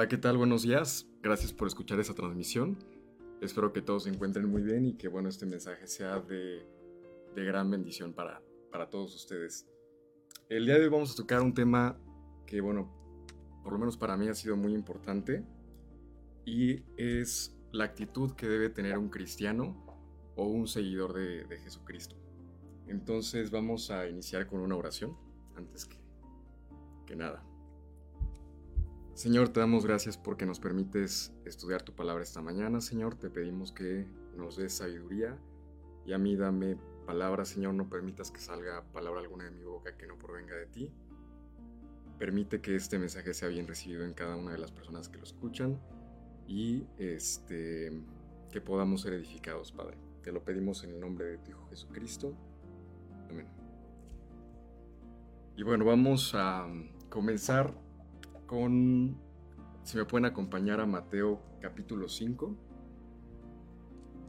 Hola, ¿qué tal? Buenos días. Gracias por escuchar esta transmisión. Espero que todos se encuentren muy bien y que bueno, este mensaje sea de, de gran bendición para, para todos ustedes. El día de hoy vamos a tocar un tema que bueno, por lo menos para mí ha sido muy importante y es la actitud que debe tener un cristiano o un seguidor de, de Jesucristo. Entonces vamos a iniciar con una oración antes que, que nada. Señor, te damos gracias porque nos permites estudiar tu palabra esta mañana, Señor. Te pedimos que nos des sabiduría y a mí dame palabra, Señor. No permitas que salga palabra alguna de mi boca que no provenga de ti. Permite que este mensaje sea bien recibido en cada una de las personas que lo escuchan y este, que podamos ser edificados, Padre. Te lo pedimos en el nombre de tu Hijo Jesucristo. Amén. Y bueno, vamos a comenzar si me pueden acompañar a Mateo capítulo 5.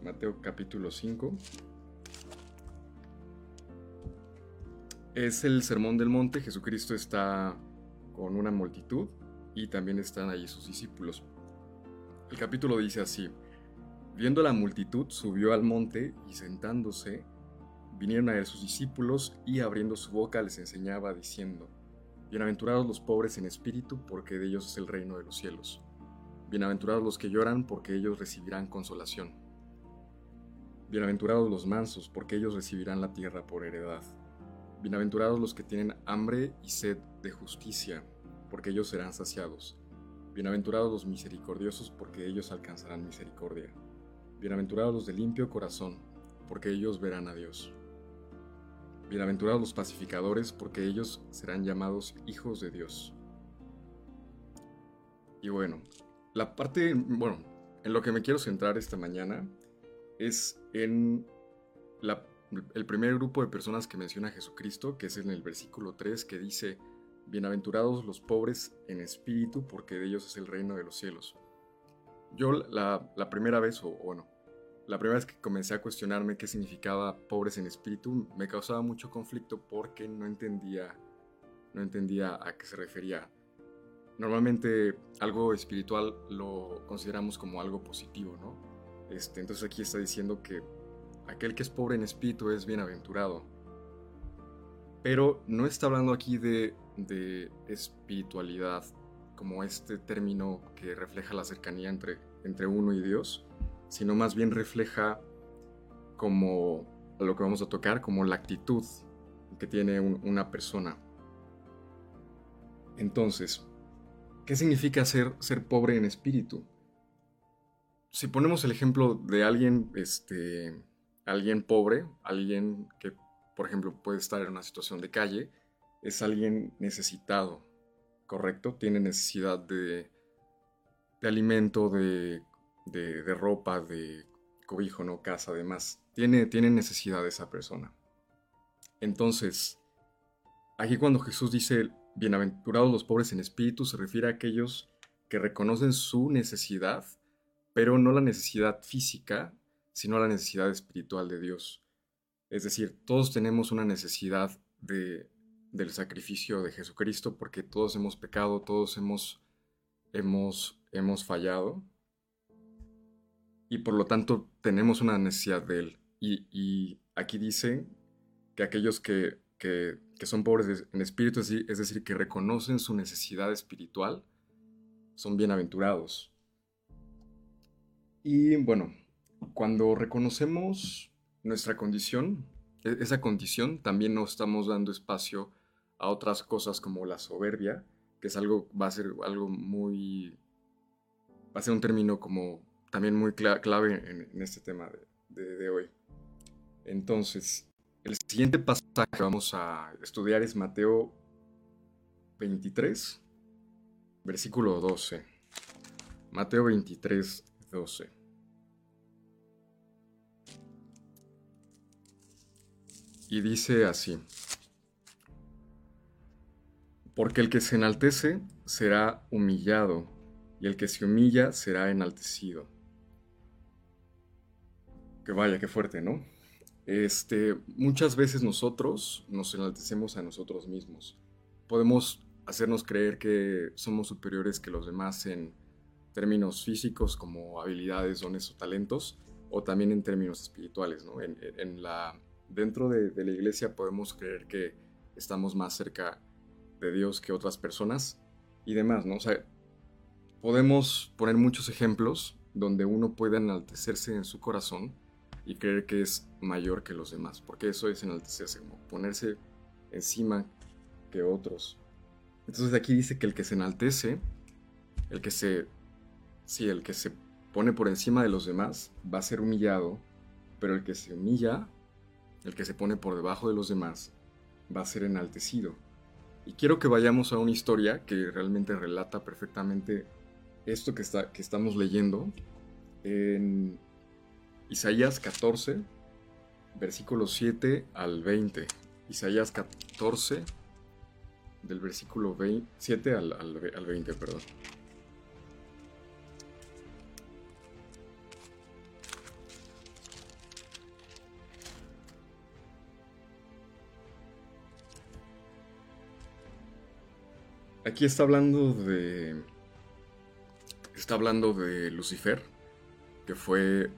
Mateo capítulo 5. Es el sermón del monte. Jesucristo está con una multitud y también están allí sus discípulos. El capítulo dice así, viendo la multitud subió al monte y sentándose, vinieron a él sus discípulos y abriendo su boca les enseñaba diciendo, Bienaventurados los pobres en espíritu, porque de ellos es el reino de los cielos. Bienaventurados los que lloran, porque ellos recibirán consolación. Bienaventurados los mansos, porque ellos recibirán la tierra por heredad. Bienaventurados los que tienen hambre y sed de justicia, porque ellos serán saciados. Bienaventurados los misericordiosos, porque ellos alcanzarán misericordia. Bienaventurados los de limpio corazón, porque ellos verán a Dios. Bienaventurados los pacificadores, porque ellos serán llamados hijos de Dios. Y bueno, la parte, bueno, en lo que me quiero centrar esta mañana es en el primer grupo de personas que menciona Jesucristo, que es en el versículo 3, que dice, Bienaventurados los pobres en espíritu, porque de ellos es el reino de los cielos. Yo la, la primera vez, o bueno, la primera vez que comencé a cuestionarme qué significaba pobres en espíritu, me causaba mucho conflicto porque no entendía, no entendía a qué se refería. Normalmente algo espiritual lo consideramos como algo positivo, ¿no? Este, entonces aquí está diciendo que aquel que es pobre en espíritu es bienaventurado. Pero no está hablando aquí de, de espiritualidad como este término que refleja la cercanía entre, entre uno y Dios, sino más bien refleja como lo que vamos a tocar, como la actitud que tiene una persona. Entonces, ¿qué significa ser, ser pobre en espíritu? Si ponemos el ejemplo de alguien, este, alguien pobre, alguien que, por ejemplo, puede estar en una situación de calle, es alguien necesitado, ¿correcto? Tiene necesidad de, de alimento, de de, ropa, de cobijo, ¿no? Casa, además. Tiene, tiene necesidad de esa persona. Entonces, aquí cuando Jesús dice, bienaventurados los pobres en espíritu, se refiere a aquellos que reconocen su necesidad, pero no la necesidad física, sino la necesidad espiritual de Dios. Es decir, todos tenemos una necesidad de, del sacrificio de Jesucristo porque todos hemos pecado, todos hemos, hemos, hemos fallado y por lo tanto tenemos una necesidad de Él. Y, aquí dice que aquellos que, son pobres en espíritu, es decir, que reconocen su necesidad espiritual, son bienaventurados. Y bueno, cuando reconocemos nuestra condición, e, esa condición también nos estamos dando espacio a otras cosas como la soberbia, que es algo, va a ser algo muy, va a ser un término como también muy clave en, este tema de, hoy. Entonces, El siguiente pasaje que vamos a estudiar es Mateo 23, versículo 12. Mateo 23, 12. Y dice así, porque el que se enaltece será humillado, y el que se humilla será enaltecido. Que vaya, qué fuerte, ¿no? Este, muchas veces nosotros nos enaltecemos a nosotros mismos. Podemos hacernos creer que somos superiores que los demás en términos físicos como habilidades, dones o talentos, o también en términos espirituales. ¿no? En, la, dentro de, la iglesia podemos creer que estamos más cerca de Dios que otras personas y demás. ¿no? O sea, podemos poner muchos ejemplos donde uno puede enaltecerse en su corazón y creer que es mayor que los demás, porque eso es enaltecerse, como ponerse encima que otros. Entonces aquí dice que el que se enaltece, el que se, sí, el que se pone por encima de los demás, va a ser humillado, pero el que se humilla, el que se pone por debajo de los demás, va a ser enaltecido. Y quiero que vayamos a una historia que realmente relata perfectamente esto que, está, que estamos leyendo en Isaías 14, versículo 7 al 20. Isaías 14, del versículo 7 al, al 20, perdón. Aquí está hablando de. Está hablando de Lucifer, que fue.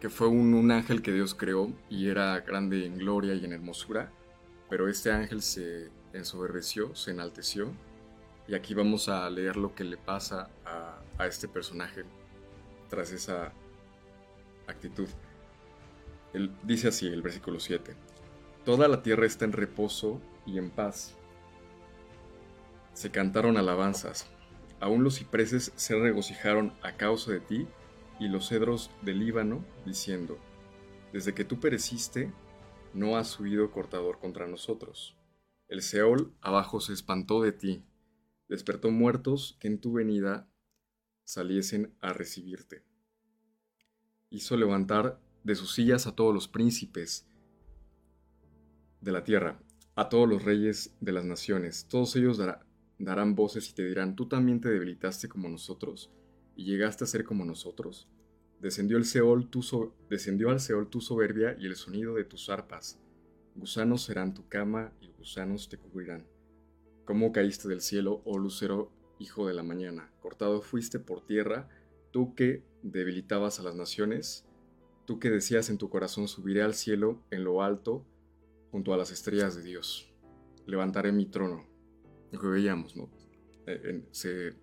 Que fue un, un, ángel que Dios creó y era grande en gloria y en hermosura. Pero este ángel se ensoberbeció, se enalteció. Y aquí vamos a leer lo que le pasa a, este personaje tras esa actitud. Él dice así el versículo 7. Toda la tierra está en reposo y en paz se cantaron alabanzas. Aún los cipreses se regocijaron a causa de ti, y los cedros del Líbano, diciendo, Desde que tú pereciste, no has subido cortador contra nosotros. El Seol abajo se espantó de ti, despertó muertos que en tu venida saliesen a recibirte. Hizo levantar de sus sillas a todos los príncipes de la tierra, a todos los reyes de las naciones. Todos ellos dará, darán voces y te dirán, tú también te debilitaste como nosotros y llegaste a ser como nosotros. Descendió, el Seol tu al Seol tu soberbia y el sonido de tus arpas. Gusanos serán tu cama y gusanos te cubrirán. ¿Cómo caíste del cielo, oh lucero, hijo de la mañana? Cortado fuiste por tierra, tú que debilitabas a las naciones, tú que decías en tu corazón subiré al cielo en lo alto, junto a las estrellas de Dios. Levantaré mi trono lo que veíamos, ¿no? Eh, se,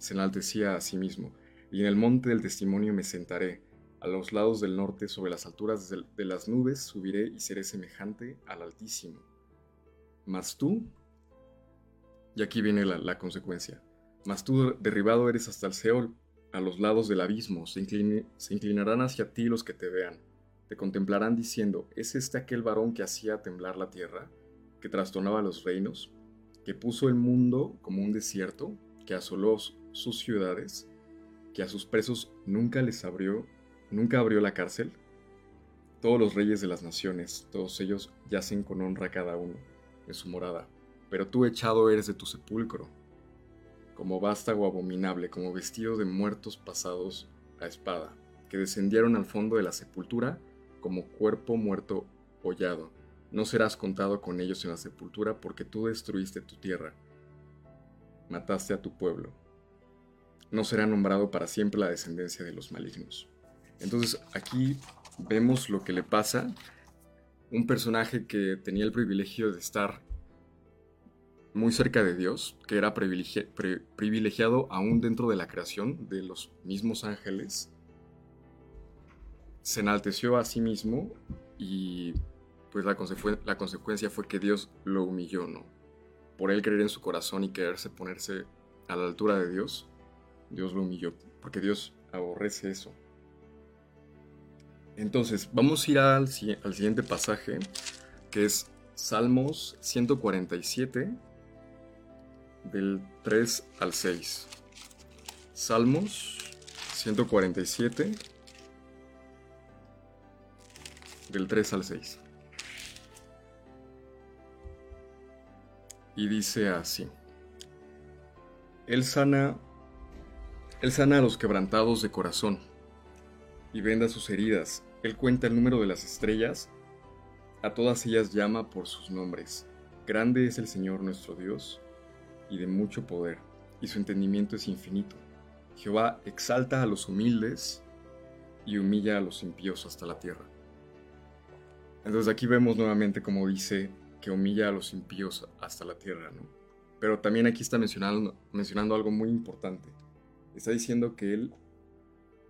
se enaltecía a sí mismo. Y en el monte del testimonio me sentaré, a los lados del norte, sobre las alturas de las nubes, subiré y seré semejante al Altísimo. Mas tú, y aquí viene la, consecuencia, mas tú derribado eres hasta el Seol, a los lados del abismo, se, inclinarán hacia ti los que te vean, te contemplarán diciendo, ¿es este aquel varón que hacía temblar la tierra, que trastornaba los reinos? que puso el mundo como un desierto, que asoló sus ciudades, que a sus presos nunca les abrió, nunca abrió la cárcel. Todos los reyes de las naciones, todos ellos yacen con honra cada uno en su morada, pero tú echado eres de tu sepulcro, como vástago abominable, como vestido de muertos pasados a espada, que descendieron al fondo de la sepultura como cuerpo muerto hollado no serás contado con ellos en la sepultura porque tú destruiste tu tierra, mataste a tu pueblo. No será nombrado para siempre la descendencia de los malignos. Entonces aquí vemos lo que le pasa. Un personaje que tenía el privilegio de estar muy cerca de Dios, que era privilegiado aún dentro de la creación de los mismos ángeles, se enalteció a sí mismo y pues la, la consecuencia fue que Dios lo humilló, ¿no? Por él creer en su corazón y quererse ponerse a la altura de Dios, Dios lo humilló, porque Dios aborrece eso. Entonces, vamos a ir al, siguiente pasaje, que es Salmos 147, del 3 al 6. Salmos 147, del 3 al 6. Y dice así. Él sana, él sana a los quebrantados de corazón y venda sus heridas. Él cuenta el número de las estrellas, a todas ellas llama por sus nombres. Grande es el Señor nuestro Dios y de mucho poder, y su entendimiento es infinito. Jehová exalta a los humildes y humilla a los impíos hasta la tierra. Entonces aquí vemos nuevamente como dice que humilla a los impíos hasta la tierra, ¿no? Pero también aquí está mencionando, mencionando algo muy importante. Está diciendo que él,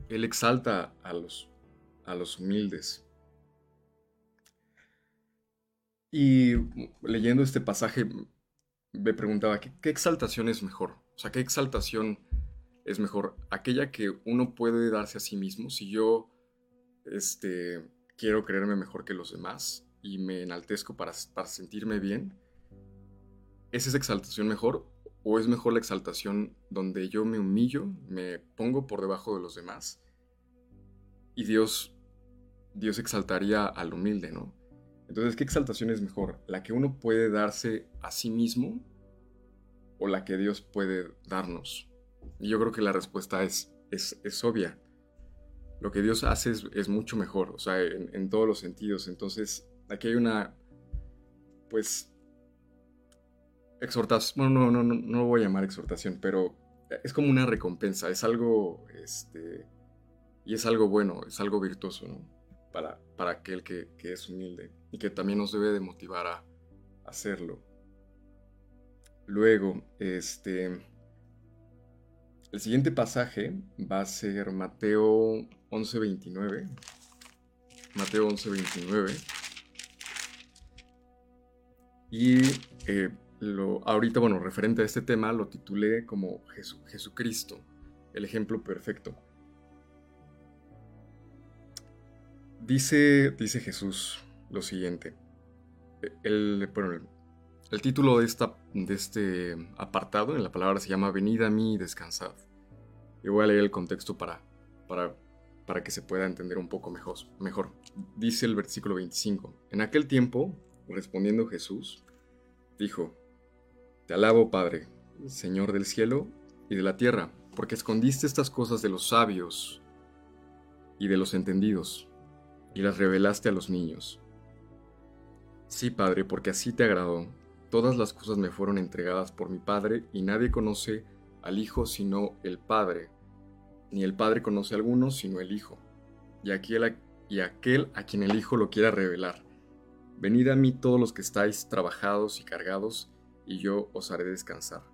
él exalta a los, a los humildes. Y leyendo este pasaje me preguntaba, ¿qué, ¿qué, exaltación es mejor? O sea, ¿qué exaltación es mejor? ¿Aquella que uno puede darse a sí mismo? Si yo este, quiero creerme mejor que los demás y me enaltezco para, para sentirme bien, ¿es esa exaltación mejor? ¿O es mejor la exaltación donde yo me humillo, me pongo por debajo de los demás? Y Dios, Dios exaltaría al humilde, ¿no? Entonces, ¿qué exaltación es mejor? ¿La que uno puede darse a sí mismo o la que Dios puede darnos? Y yo creo que la respuesta es, es, es obvia lo que Dios hace es, mucho mejor, o sea, en, todos los sentidos. Entonces, aquí hay una, pues, exhortación, bueno, no, no, no, no lo voy a llamar exhortación, pero es como una recompensa, es algo, este, y es algo bueno, es algo virtuoso, ¿no? Para, para aquel que, que es humilde y que también nos debe de motivar a hacerlo. Luego, este, el siguiente pasaje va a ser Mateo 11.29. Mateo 11.29. Y eh, lo, ahorita, bueno, referente a este tema, lo titulé como Jesucristo, el ejemplo perfecto. Dice, dice Jesús lo siguiente. El, bueno, el título de, esta, de este apartado en la palabra se llama Venid a mí y descansad. Y voy a leer el contexto para, para, para que se pueda entender un poco mejor, mejor. Dice el versículo 25. En aquel tiempo, respondiendo Jesús, dijo, Te alabo, Padre, Señor del cielo y de la tierra, porque escondiste estas cosas de los sabios y de los entendidos, y las revelaste a los niños. Sí, Padre, porque así te agradó Todas las cosas me fueron entregadas por mi Padre, y nadie conoce al Hijo sino el Padre, ni el Padre conoce a alguno sino el Hijo, y aquel, y aquel a quien el Hijo lo quiera revelar. Venid a mí todos los que estáis trabajados y cargados, y yo os haré descansar.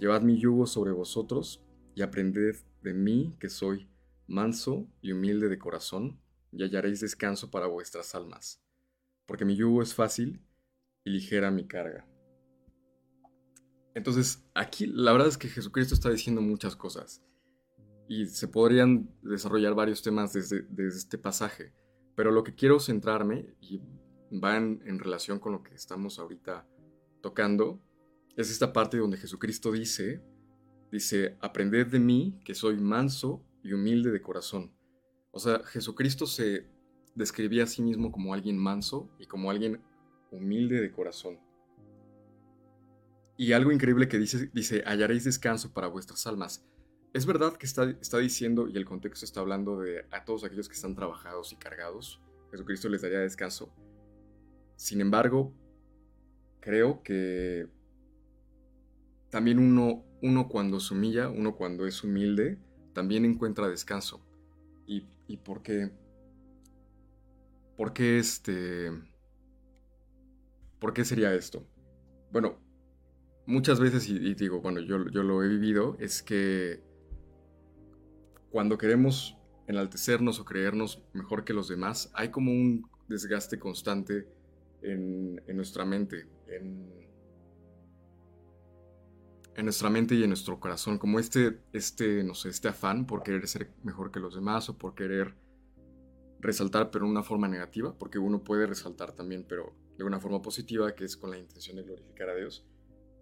Llevad mi yugo sobre vosotros, y aprended de mí que soy manso y humilde de corazón, y hallaréis descanso para vuestras almas. Porque mi yugo es fácil y ligera mi carga. Entonces, aquí la verdad es que Jesucristo está diciendo muchas cosas y se podrían desarrollar varios temas desde, este pasaje, pero lo que quiero centrarme y va en, en relación con lo que estamos ahorita tocando es esta parte donde Jesucristo dice, dice, aprended de mí que soy manso y humilde de corazón. O sea, Jesucristo se describía a sí mismo como alguien manso y como alguien humilde de corazón. Y algo increíble que dice, dice, hallaréis descanso para vuestras almas. Es verdad que está, está diciendo, y el contexto está hablando de a todos aquellos que están trabajados y cargados, Jesucristo les daría descanso. Sin embargo, creo que también uno, uno cuando se humilla, uno cuando es humilde, también encuentra descanso. ¿Y, y por qué? Porque este ¿Por qué sería esto? Bueno, muchas veces, y, digo, bueno, yo, yo lo he vivido, es que cuando queremos enaltecernos o creernos mejor que los demás, hay como un desgaste constante en, nuestra mente, en, nuestra mente y en nuestro corazón, como este, este, no sé, este afán por querer ser mejor que los demás o por querer resaltar, pero en una forma negativa, porque uno puede resaltar también, pero de una forma positiva, que es con la intención de glorificar a Dios.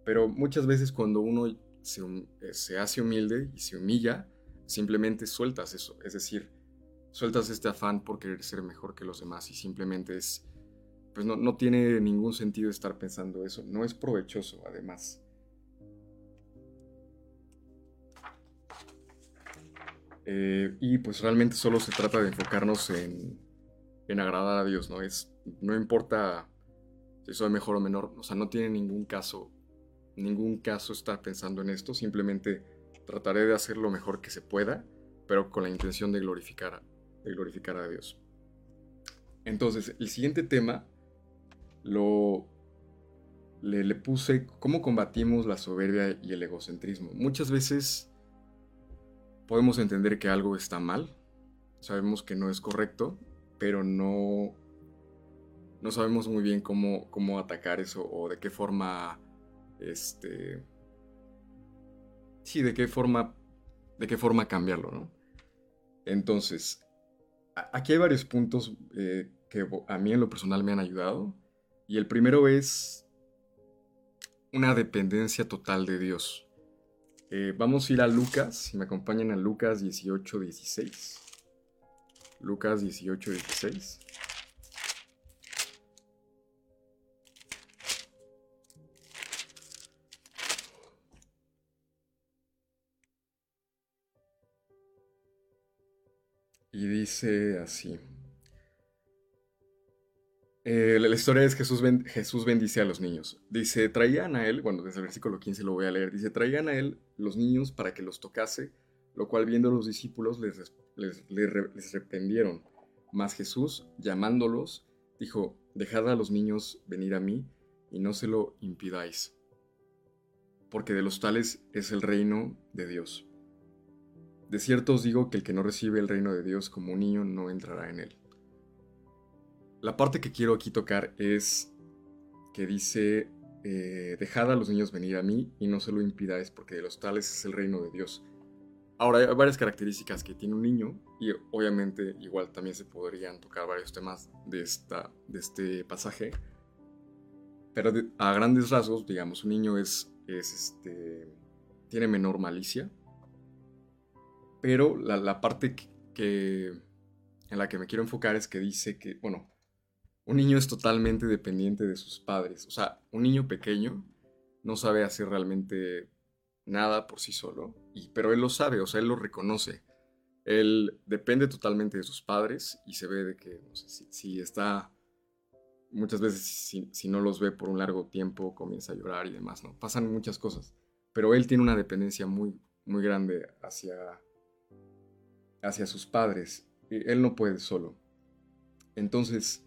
Pero muchas veces cuando uno se, eh, se hace humilde y se humilla, simplemente sueltas eso, es decir, sueltas este afán por querer ser mejor que los demás y simplemente es, pues no, no tiene ningún sentido estar pensando eso, no es provechoso además. Eh, y pues realmente solo se trata de enfocarnos en, en, agradar a Dios, ¿no? Es, no importa si soy mejor o menor, o sea, no tiene ningún caso, ningún caso estar pensando en esto, simplemente trataré de hacer lo mejor que se pueda, pero con la intención de glorificar, de glorificar a Dios. Entonces, el siguiente tema lo le, puse cómo combatimos la soberbia y el egocentrismo. Muchas veces podemos entender que algo está mal, sabemos que no es correcto, pero no, no sabemos muy bien cómo, cómo atacar eso o de qué forma, este, sí, de qué forma, de qué forma cambiarlo, ¿no? Entonces, aquí hay varios puntos eh, que a mí en lo personal me han ayudado. Y el primero es una dependencia total de Dios. Eh, vamos a ir a Lucas, si me acompañan a Lucas 18, 16. Lucas 18, 16. Y dice así. Eh, la historia es Jesús, Jesús bendice a los niños. Dice, traían a él, bueno, desde el versículo 15 lo voy a leer, dice, traían a él los niños para que los tocase, lo cual viendo los discípulos les, les, les, reprendieron. Mas Jesús, llamándolos, dijo, dejad a los niños venir a mí y no se lo impidáis, porque de los tales es el reino de Dios. De cierto os digo que el que no recibe el reino de Dios como un niño no entrará en él. La parte que quiero aquí tocar es que dice, eh, dejad a los niños venir a mí y no se lo impidáis porque de los tales es el reino de Dios. Ahora hay varias características que tiene un niño y obviamente igual también se podrían tocar varios temas de, esta, de este pasaje. Pero a grandes rasgos, digamos, un niño es, es este, tiene menor malicia. Pero la, parte que, en la que me quiero enfocar es que dice que, bueno, un niño es totalmente dependiente de sus padres. O sea, un niño pequeño no sabe hacer realmente nada por sí solo, y, pero él lo sabe, o sea, él lo reconoce. Él depende totalmente de sus padres y se ve de que no sé, si, está, muchas veces si, no los ve por un largo tiempo, comienza a llorar y demás, ¿no? Pasan muchas cosas, pero él tiene una dependencia muy, muy grande hacia, hacia sus padres. Él no puede solo. Entonces,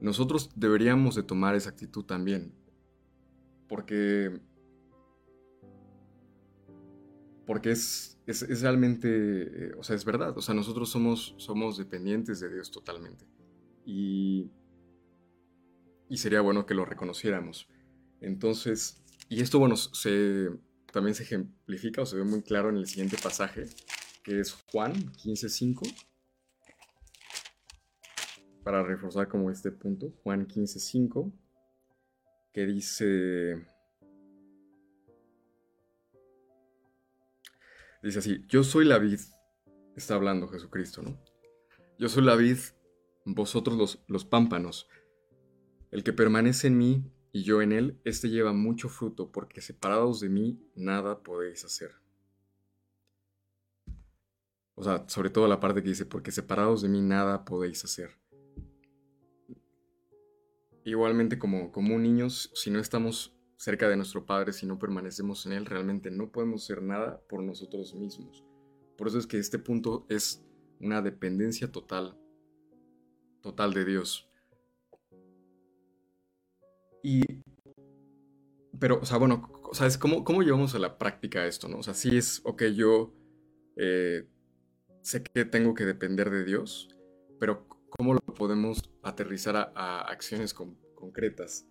nosotros deberíamos de tomar esa actitud también. Porque. Porque es, es, realmente. Eh, o sea, es verdad. O sea, nosotros somos, somos dependientes de Dios totalmente. Y. Y sería bueno que lo reconociéramos. Entonces. Y esto, bueno, se, también se ejemplifica o se ve muy claro en el siguiente pasaje, que es Juan 15.5 para reforzar como este punto, Juan 15:5, que dice, dice así, yo soy la vid, está hablando Jesucristo, ¿no? Yo soy la vid, vosotros los, los pámpanos. El que permanece en mí y yo en él, éste lleva mucho fruto, porque separados de mí nada podéis hacer. O sea, sobre todo la parte que dice, porque separados de mí nada podéis hacer. Igualmente como, como niños, si no estamos cerca de nuestro Padre, si no permanecemos en Él, realmente no podemos hacer nada por nosotros mismos. Por eso es que este punto es una dependencia total, total de Dios. Y, pero, o sea, bueno, ¿sabes cómo, cómo llevamos a la práctica esto, no? O sea, si es, ok, yo eh, sé que tengo que depender de Dios, pero ¿cómo lo podemos aterrizar a, acciones concretas?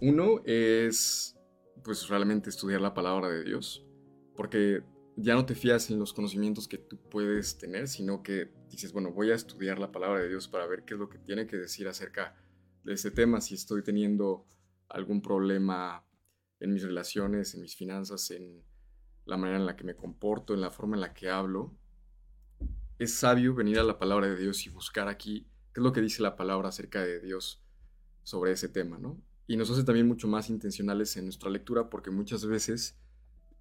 Uno es, pues, realmente estudiar la palabra de Dios, porque ya no te fías en los conocimientos que tú puedes tener, sino que dices, bueno, voy a estudiar la palabra de Dios para ver qué es lo que tiene que decir acerca de este tema, si estoy teniendo algún problema en mis relaciones, en mis finanzas, en la manera en la que me comporto, en la forma en la que hablo. Es sabio venir a la palabra de Dios y buscar aquí qué es lo que dice la palabra acerca de Dios sobre ese tema, ¿no? Y nos hace también mucho más intencionales en nuestra lectura porque muchas veces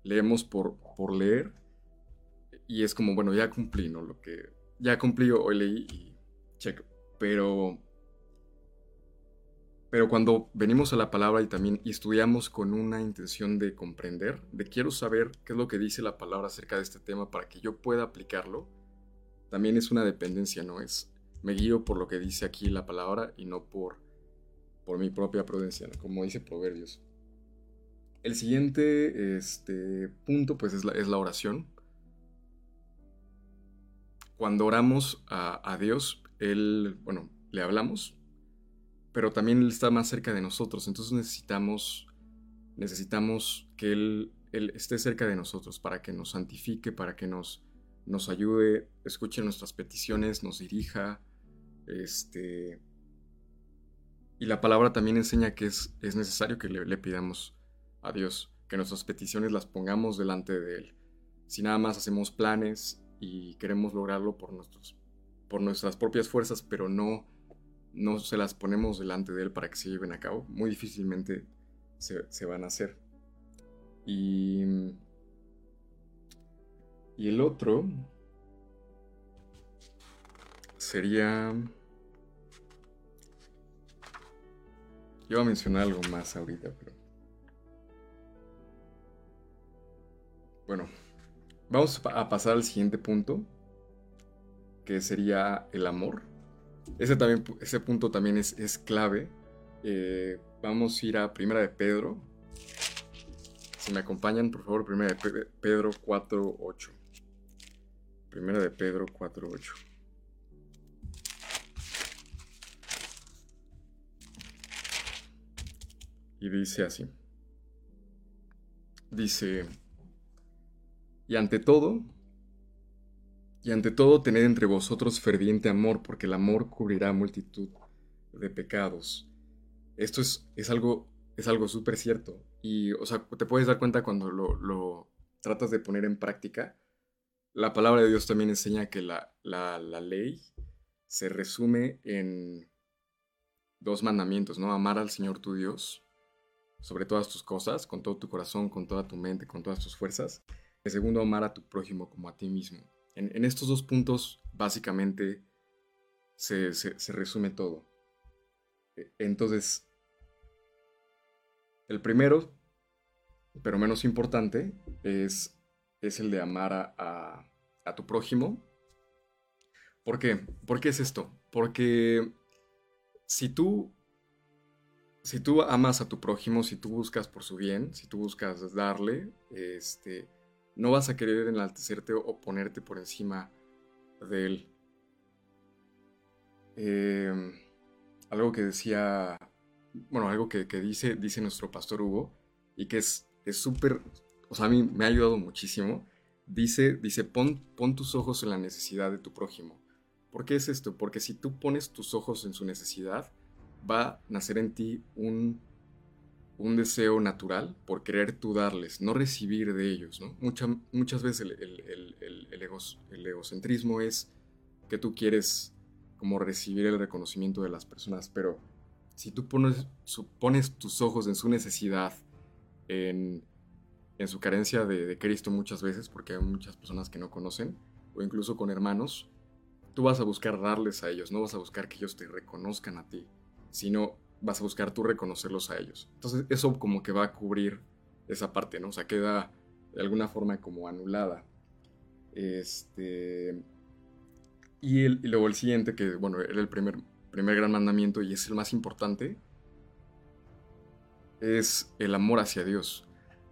leemos por, por leer y es como, bueno, ya cumplí, ¿no? Lo que ya cumplí, hoy leí y check. Pero, pero cuando venimos a la palabra y también estudiamos con una intención de comprender, de quiero saber qué es lo que dice la palabra acerca de este tema para que yo pueda aplicarlo, también es una dependencia, ¿no? Es, me guío por lo que dice aquí la palabra y no por, por mi propia prudencia, como dice Proverbios. El siguiente este, punto pues es la, es la oración. Cuando oramos a, Dios, Él, bueno, le hablamos, pero también Él está más cerca de nosotros. Entonces necesitamos, necesitamos que Él, él esté cerca de nosotros para que nos santifique, para que nos, nos ayude, escuche nuestras peticiones, nos dirija. Este, y la palabra también enseña que es, es necesario que le, le pidamos a Dios, que nuestras peticiones las pongamos delante de Él. Si nada más hacemos planes y queremos lograrlo por, nuestros, por nuestras propias fuerzas, pero no, no se las ponemos delante de Él para que se lleven a cabo, muy difícilmente se, van a hacer. Y, y el otro sería... Yo voy a mencionar algo más ahorita, pero... Bueno, vamos a pasar al siguiente punto, que sería el amor. Ese, también, ese punto también es, es clave. Eh, vamos a ir a Primera de Pedro. Si me acompañan, por favor, Primera de Pedro 4.8. Primera de Pedro 4.8. Y dice así. Dice, y ante todo, y ante todo tened entre vosotros ferviente amor, porque el amor cubrirá multitud de pecados. Esto es, es algo es algo súper cierto. Y, o sea, te puedes dar cuenta cuando lo, lo, tratas de poner en práctica. La palabra de Dios también enseña que la, la, ley se resume en dos mandamientos, ¿no? Amar al Señor tu Dios sobre todas tus cosas, con todo tu corazón, con toda tu mente, con todas tus fuerzas. El segundo, amar a tu prójimo como a ti mismo. En, estos dos puntos, básicamente, se, resume todo. E, entonces, el primero, pero menos importante, es, es el de amar a, a, tu prójimo. ¿Por qué? ¿Por qué es esto? Porque si tú si tú amas a tu prójimo, si tú buscas por su bien, si tú buscas darle, este, no vas a querer enaltecerte o ponerte por encima de él. Em, algo que decía, bueno, algo que, dice, dice nuestro pastor Hugo y que es súper, sea, a mí me ha ayudado muchísimo. Dice, dice, pon, pon tus ojos en la necesidad de tu prójimo. ¿Por qué es esto? Porque si tú pones tus ojos en su necesidad, va a nacer en ti un, un deseo natural por querer tú darles, no recibir de ellos. ¿no? muchas veces el, el, el, el, egocentrismo es que tú quieres como recibir el reconocimiento de las personas, pero si tú pones, pones tus ojos en su necesidad, en, en su carencia de, Cristo muchas veces, porque hay muchas personas que no conocen, o incluso con hermanos, tú vas a buscar darles a ellos, no vas a buscar que ellos te reconozcan a ti sino vas a buscar tú reconocerlos a ellos. Entonces eso como que va a cubrir esa parte, ¿no? O sea, queda de alguna forma como anulada. Este... Y, luego el siguiente, que bueno, era el primer, primer gran mandamiento y es el más importante, es el amor hacia Dios.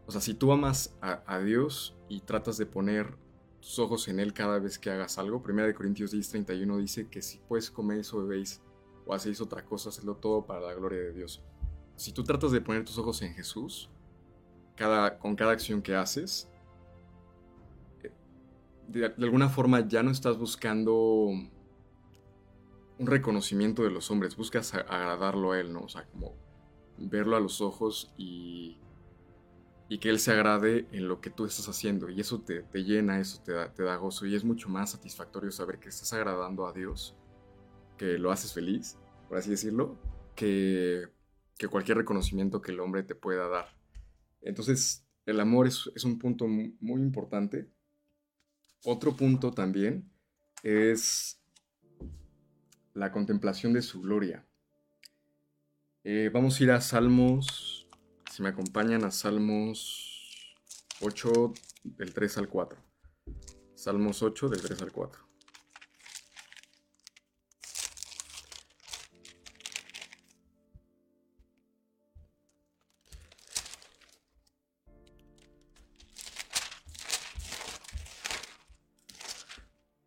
O sea, si tú amas a, Dios y tratas de poner tus ojos en Él cada vez que hagas algo, 1 Corintios 10, 31 dice que si pues coméis o bebéis o hacéis otra cosa, hacedlo todo para la gloria de Dios. Si tú tratas de poner tus ojos en Jesús, cada, con cada acción que haces, de, alguna forma ya no estás buscando un reconocimiento de los hombres, buscas agradarlo a él, ¿no? O sea, como verlo a los ojos y, y que él se agrade en lo que tú estás haciendo. Y eso te, llena, eso te da, te da gozo y es mucho más satisfactorio saber que estás agradando a Dios, que lo haces feliz, por así decirlo, que, que cualquier reconocimiento que el hombre te pueda dar. Entonces, el amor es, es un punto muy importante. Otro punto también es la contemplación de su gloria. Eh, vamos a ir a Salmos, si me acompañan a Salmos 8 del 3 al 4. Salmos 8 del 3 al 4.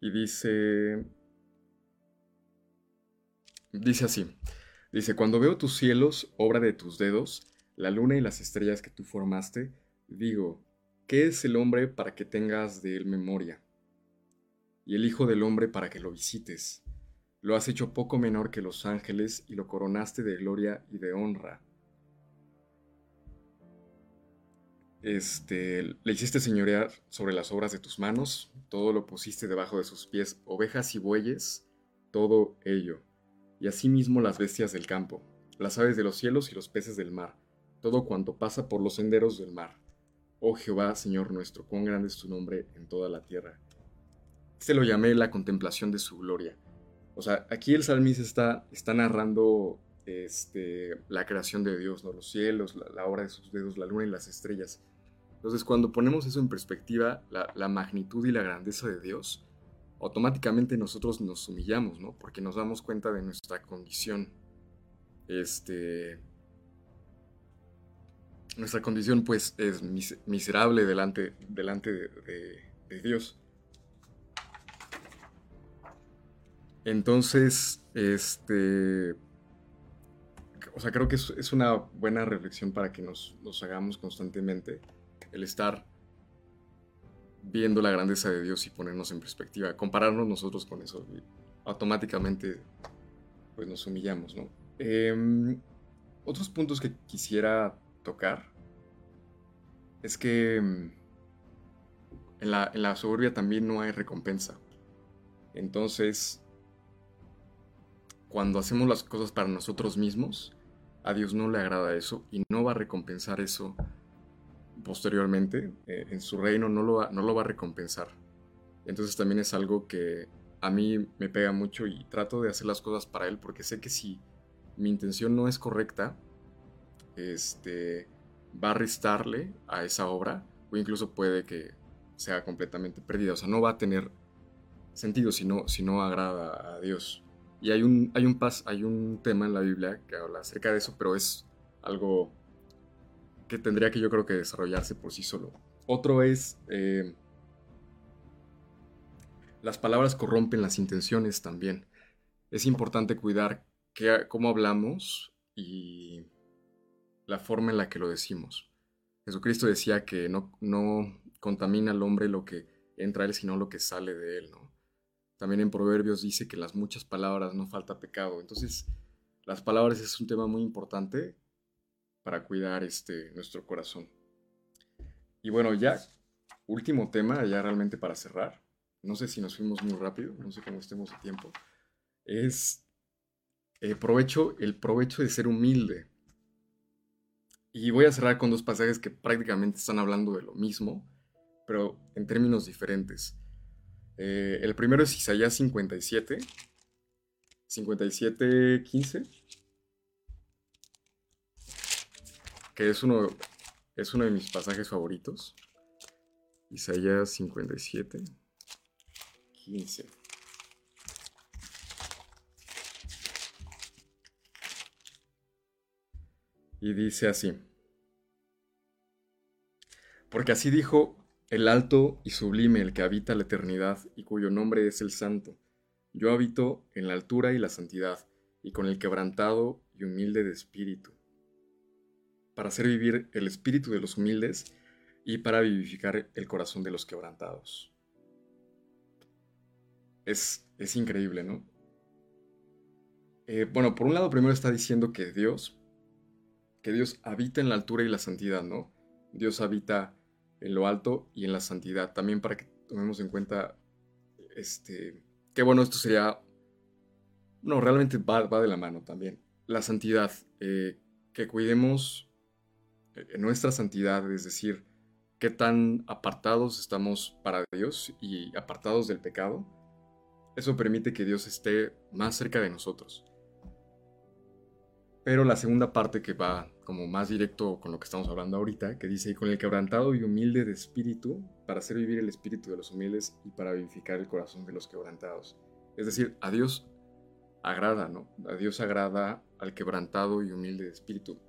Y dice, dice así, dice, cuando veo tus cielos, obra de tus dedos, la luna y las estrellas que tú formaste, digo, ¿qué es el hombre para que tengas de él memoria? Y el Hijo del Hombre para que lo visites. Lo has hecho poco menor que los ángeles y lo coronaste de gloria y de honra. Este, le hiciste señorear sobre las obras de tus manos, todo lo pusiste debajo de sus pies, ovejas y bueyes, todo ello, y asimismo las bestias del campo, las aves de los cielos y los peces del mar, todo cuanto pasa por los senderos del mar. Oh Jehová, Señor nuestro, cuán grande es tu nombre en toda la tierra. Este lo llamé la contemplación de su gloria. O sea, aquí el salmista está, narrando este, la creación de Dios, los cielos, la obra de sus dedos, la luna y las estrellas. Entonces, cuando ponemos eso en perspectiva, la, magnitud y la grandeza de Dios, automáticamente nosotros nos humillamos, ¿no? Porque nos damos cuenta de nuestra condición. Este. Nuestra condición, pues, es miserable delante, delante de, Dios. Entonces, este. O sea, creo que es, una buena reflexión para que nos, nos hagamos constantemente el estar viendo la grandeza de Dios y ponernos en perspectiva, compararnos nosotros con eso, automáticamente pues nos humillamos, ¿no? Em, otros puntos que quisiera tocar es que em, en la, en la soberbia también no hay recompensa. Entonces, cuando hacemos las cosas para nosotros mismos, a Dios no le agrada eso y no va a recompensar eso posteriormente eh, en su reino no lo, va, no lo va a recompensar. Entonces también es algo que a mí me pega mucho y trato de hacer las cosas para él porque sé que si mi intención no es correcta, este, va a restarle a esa obra o incluso puede que sea completamente perdida. O sea, no va a tener sentido si no, si no agrada a Dios. Y hay un, hay, un pas, hay un tema en la Biblia que habla acerca de eso, pero es algo que tendría que yo creo que desarrollarse por sí solo. Otro es, eh, las palabras corrompen las intenciones también. Es importante cuidar cómo hablamos y la forma en la que lo decimos. Jesucristo decía que no, no contamina al hombre lo que entra a él, sino lo que sale de él, ¿no? También en Proverbios dice que las muchas palabras no falta pecado. Entonces, las palabras es un tema muy importante para cuidar este, nuestro corazón. Y bueno, ya último tema, ya realmente para cerrar, no sé si nos fuimos muy rápido, no sé cómo estemos de tiempo, es el provecho, el provecho de ser humilde. Y voy a cerrar con dos pasajes que prácticamente están hablando de lo mismo, pero en términos diferentes. Eh, el primero es Isaías 57, 57, 15 que es uno, es uno de mis pasajes favoritos. Isaías 57, 15. Y dice así, porque así dijo el alto y sublime el que habita la eternidad y cuyo nombre es el santo. Yo habito en la altura y la santidad, y con el quebrantado y humilde de espíritu para hacer vivir el espíritu de los humildes y para vivificar el corazón de los quebrantados. es, es increíble, ¿no? Eh, bueno, por un lado primero está diciendo que Dios, que Dios habita en la altura y la santidad, ¿no? Dios habita en lo alto y en la santidad. También para que tomemos en cuenta, este, que bueno, esto sería, no, realmente va, de la mano también. La santidad, eh, que cuidemos eh, nuestra santidad, es decir, qué tan apartados estamos para Dios y apartados del pecado. Eso permite que Dios esté más cerca de nosotros. Pero la segunda parte que va como más directo con lo que estamos hablando ahorita, que dice, con el quebrantado y humilde de espíritu, para hacer vivir el espíritu de los humildes y para vivificar el corazón de los quebrantados. Es decir, a Dios agrada, ¿no? A Dios agrada al quebrantado y humilde de espíritu.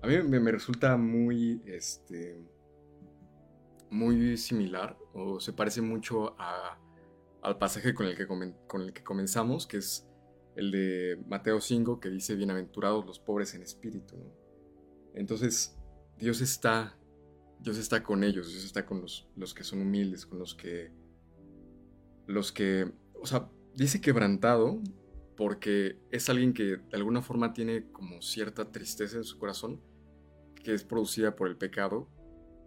A mí me, resulta muy, este, muy similar, o se parece mucho al pasaje con el, que con el que comenzamos, que es el de Mateo 5 que dice, bienaventurados los pobres en espíritu. Entonces, Dios está, Dios está con ellos, Dios está con los, los que son humildes, con los que, los que, o sea, dice quebrantado porque es alguien que de alguna forma tiene como cierta tristeza en su corazón, que es producida por el pecado,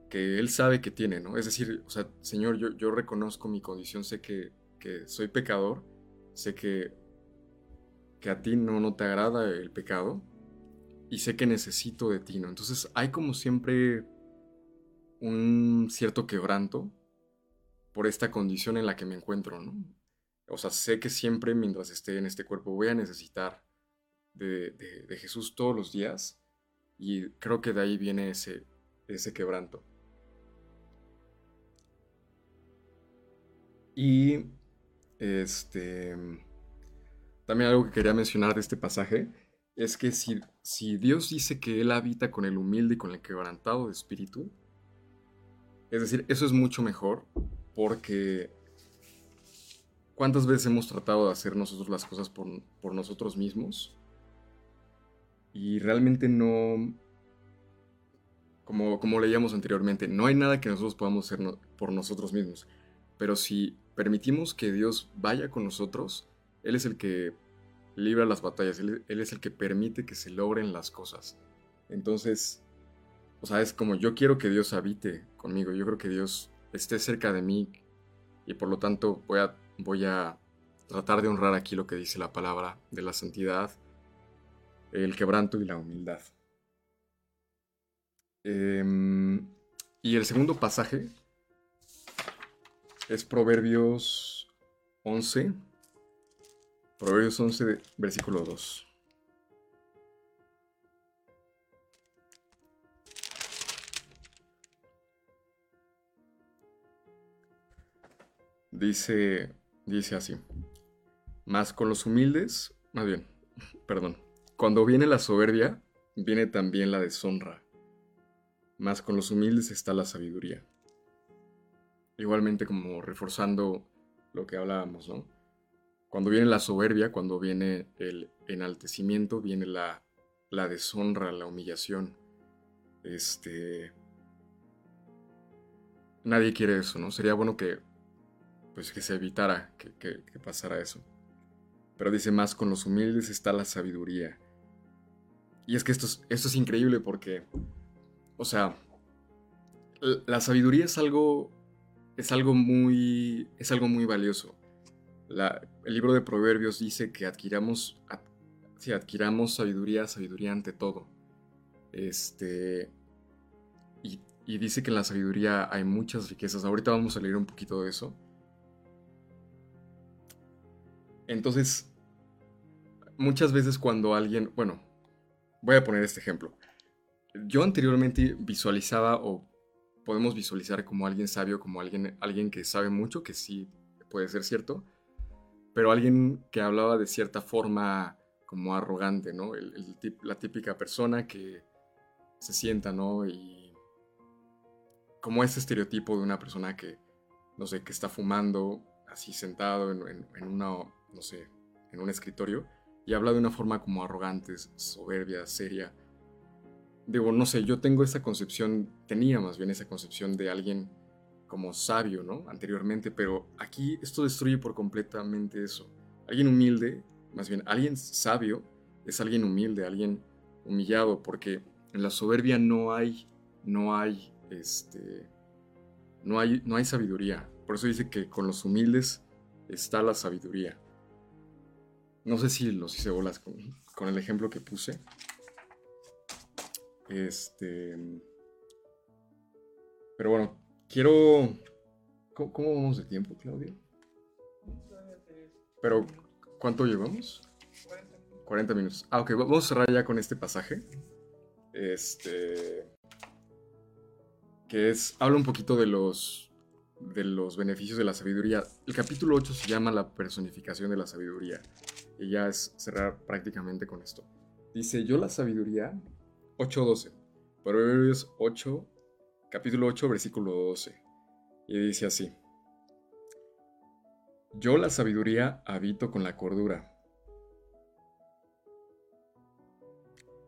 que él sabe que tiene, ¿no? Es decir, o sea, Señor, yo, yo reconozco mi condición, sé que, que soy pecador, sé que que a ti no, no te agrada el pecado y sé que necesito de ti, ¿no? Entonces hay como siempre un cierto quebranto por esta condición en la que me encuentro, ¿no? O sea, sé que siempre mientras esté en este cuerpo voy a necesitar de, Jesús todos los días y creo que de ahí viene ese, ese quebranto. Y este también algo que quería mencionar de este pasaje es que si, si Dios dice que Él habita con el humilde y con el quebrantado de espíritu, es decir, eso es mucho mejor porque ¿cuántas veces hemos tratado de hacer nosotros las cosas por, por nosotros mismos? Y realmente no, como, como leíamos anteriormente, no hay nada que nosotros podamos hacer por nosotros mismos. Pero si permitimos que Dios vaya con nosotros, él es el que libra las batallas, él, es el que permite que se logren las cosas. Entonces, o sea, es como yo quiero que Dios habite conmigo, yo creo que Dios esté cerca de mí y por lo tanto voy a, tratar de honrar aquí lo que dice la palabra de la santidad, el quebranto y la humildad. Em, y el segundo pasaje es Proverbios 11, Proverbios 11, versículo 2. Dice, dice así. Más con los humildes, más bien, perdón. Cuando viene la soberbia, viene también la deshonra. Más con los humildes está la sabiduría. Igualmente como reforzando lo que hablábamos, ¿no? Cuando viene la soberbia, cuando viene el enaltecimiento, viene la, la deshonra, la humillación. Este. Nadie quiere eso, ¿no? Sería bueno que. Pues que se evitara que, que pasara eso. Pero dice más, con los humildes está la sabiduría. Y es que esto es, esto es increíble porque. O sea. La sabiduría es algo. Es algo muy. Es algo muy valioso el libro de Proverbios dice que adquiramos, si adquiramos sabiduría, sabiduría ante todo. Este, y, y, dice que en la sabiduría hay muchas riquezas. Ahorita vamos a leer un poquito de eso. Entonces, muchas veces cuando alguien, bueno, voy a poner este ejemplo. Yo anteriormente visualizaba o podemos visualizar como alguien sabio, como alguien, alguien que sabe mucho, que sí puede ser cierto, pero alguien que hablaba de cierta forma como arrogante, ¿no? la típica persona que se sienta, ¿no? Y como ese estereotipo de una persona que, no sé, que está fumando así sentado en, en una, no sé, en un escritorio y habla de una forma como arrogante, soberbia, seria. Digo, no sé, yo tengo esa concepción, tenía más bien esa concepción de alguien como sabio, ¿no? Anteriormente, pero aquí esto destruye por completamente eso. Alguien humilde, más bien alguien sabio, es alguien humilde, alguien humillado, porque en la soberbia no hay, no hay, este, no hay, no hay sabiduría. Por eso dice que con los humildes está la sabiduría. No sé si los hice bolas con, con el ejemplo que puse. Este. Pero bueno, quiero. ¿Cómo, vamos de tiempo, Claudio? Pero, ¿cuánto llevamos? 40 minutos. Ah, ok, vamos a cerrar ya con este pasaje. Este. Que es. Habla un poquito de los. De los beneficios de la sabiduría. El capítulo 8 se llama La personificación de la sabiduría. Y ya es cerrar prácticamente con esto. Dice: Yo la sabiduría 8.12. Proverbios 8, capítulo 8, versículo 12. Y dice así. Yo la sabiduría habito con la cordura.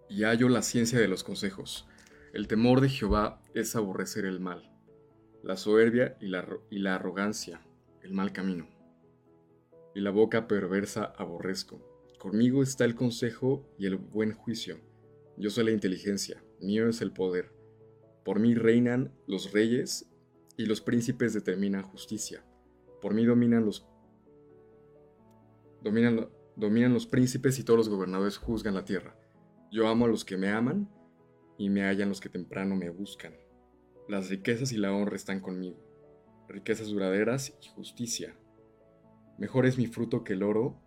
Y hallo la ciencia de los consejos. El temor de Jehová es aborrecer el mal, la soberbia y la, y la arrogancia, el mal camino. Y la boca perversa aborrezco. Conmigo está el consejo y el buen juicio yo soy la inteligencia, mío es el poder. Por mí reinan los reyes y los príncipes determinan justicia. Por mí dominan los dominan, dominan los príncipes y todos los gobernadores juzgan la tierra. Yo amo a los que me aman y me hallan los que temprano me buscan. Las riquezas y la honra están conmigo, riquezas duraderas y justicia. Mejor es mi fruto que el oro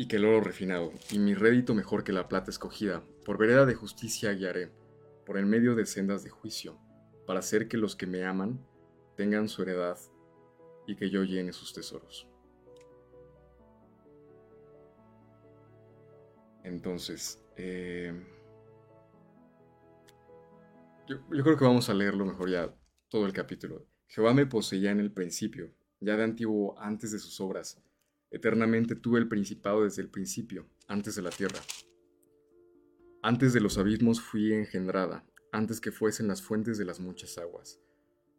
y que el oro refinado, y mi rédito mejor que la plata escogida. Por vereda de justicia guiaré, por el medio de sendas de juicio, para hacer que los que me aman tengan su heredad y que yo llene sus tesoros. Entonces, eh, yo, yo creo que vamos a leerlo mejor ya todo el capítulo. Jehová me poseía en el principio, ya de antiguo antes de sus obras Eternamente tuve el principado desde el principio, antes de la tierra. Antes de los abismos fui engendrada, antes que fuesen las fuentes de las muchas aguas.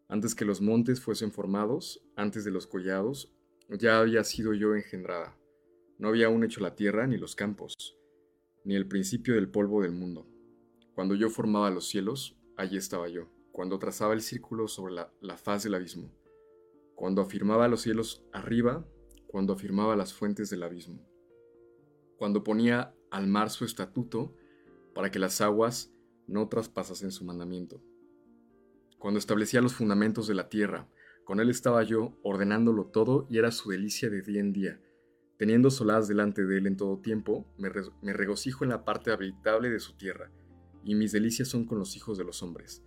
Antes que los montes fuesen formados, antes de los collados, ya había sido yo engendrada. No había aún hecho la tierra ni los campos, ni el principio del polvo del mundo. Cuando yo formaba los cielos, allí estaba yo. Cuando trazaba el círculo sobre la, la faz del abismo. Cuando afirmaba los cielos arriba, cuando afirmaba las fuentes del abismo, cuando ponía al mar su estatuto para que las aguas no traspasasen su mandamiento, cuando establecía los fundamentos de la tierra, con él estaba yo ordenándolo todo y era su delicia de día en día. Teniendo solaz delante de él en todo tiempo, me, me regocijo en la parte habitable de su tierra, y mis delicias son con los hijos de los hombres.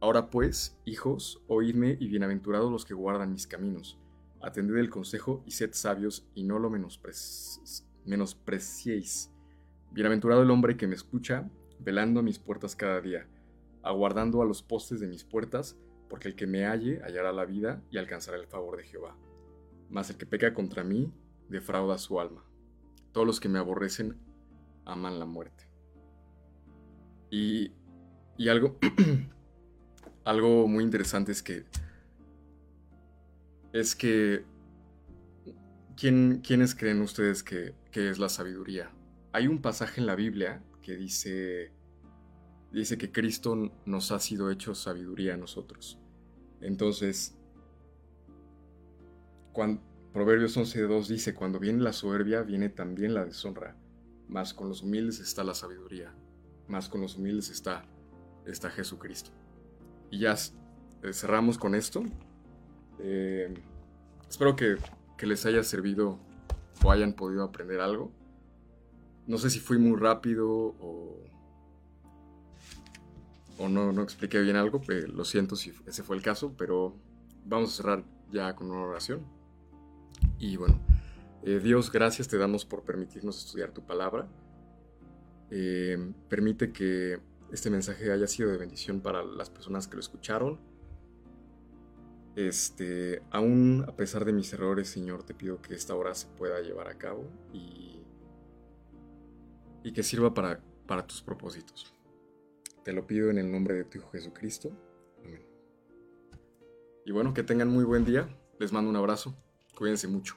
Ahora pues, hijos, oídme y bienaventurados los que guardan mis caminos Atended el consejo y sed sabios y no lo menospreciéis. Bienaventurado el hombre que me escucha, velando a mis puertas cada día, aguardando a los postes de mis puertas, porque el que me halle hallará la vida y alcanzará el favor de Jehová. Mas el que peca contra mí, defrauda su alma. Todos los que me aborrecen aman la muerte. Y, y algo, algo muy interesante es que es que, ¿quién, ¿quiénes creen ustedes que, es la sabiduría? Hay un pasaje en la Biblia que dice, dice que Cristo nos ha sido hecho sabiduría a nosotros. Entonces, cuando, Proverbios 11.2 dice, cuando viene la soberbia, viene también la deshonra. Más con los humildes está la sabiduría. Más con los humildes está, está Jesucristo. Y ya eh, cerramos con esto. Eh, espero que, les haya servido o hayan podido aprender algo. No sé si fui muy rápido o, no expliqué bien algo, pero lo siento si ese fue el caso, pero vamos a cerrar ya con una oración. Y bueno, eh, Dios, gracias te damos por permitirnos estudiar tu palabra. Eh, permite que este mensaje haya sido de bendición para las personas que lo escucharon este, aún a pesar de mis errores, Señor, te pido que esta hora se pueda llevar a cabo y, y que sirva para, para tus propósitos. Te lo pido en el nombre de tu Hijo Jesucristo. Amén. Y bueno, que tengan muy buen día. Les mando un abrazo. Cuídense mucho.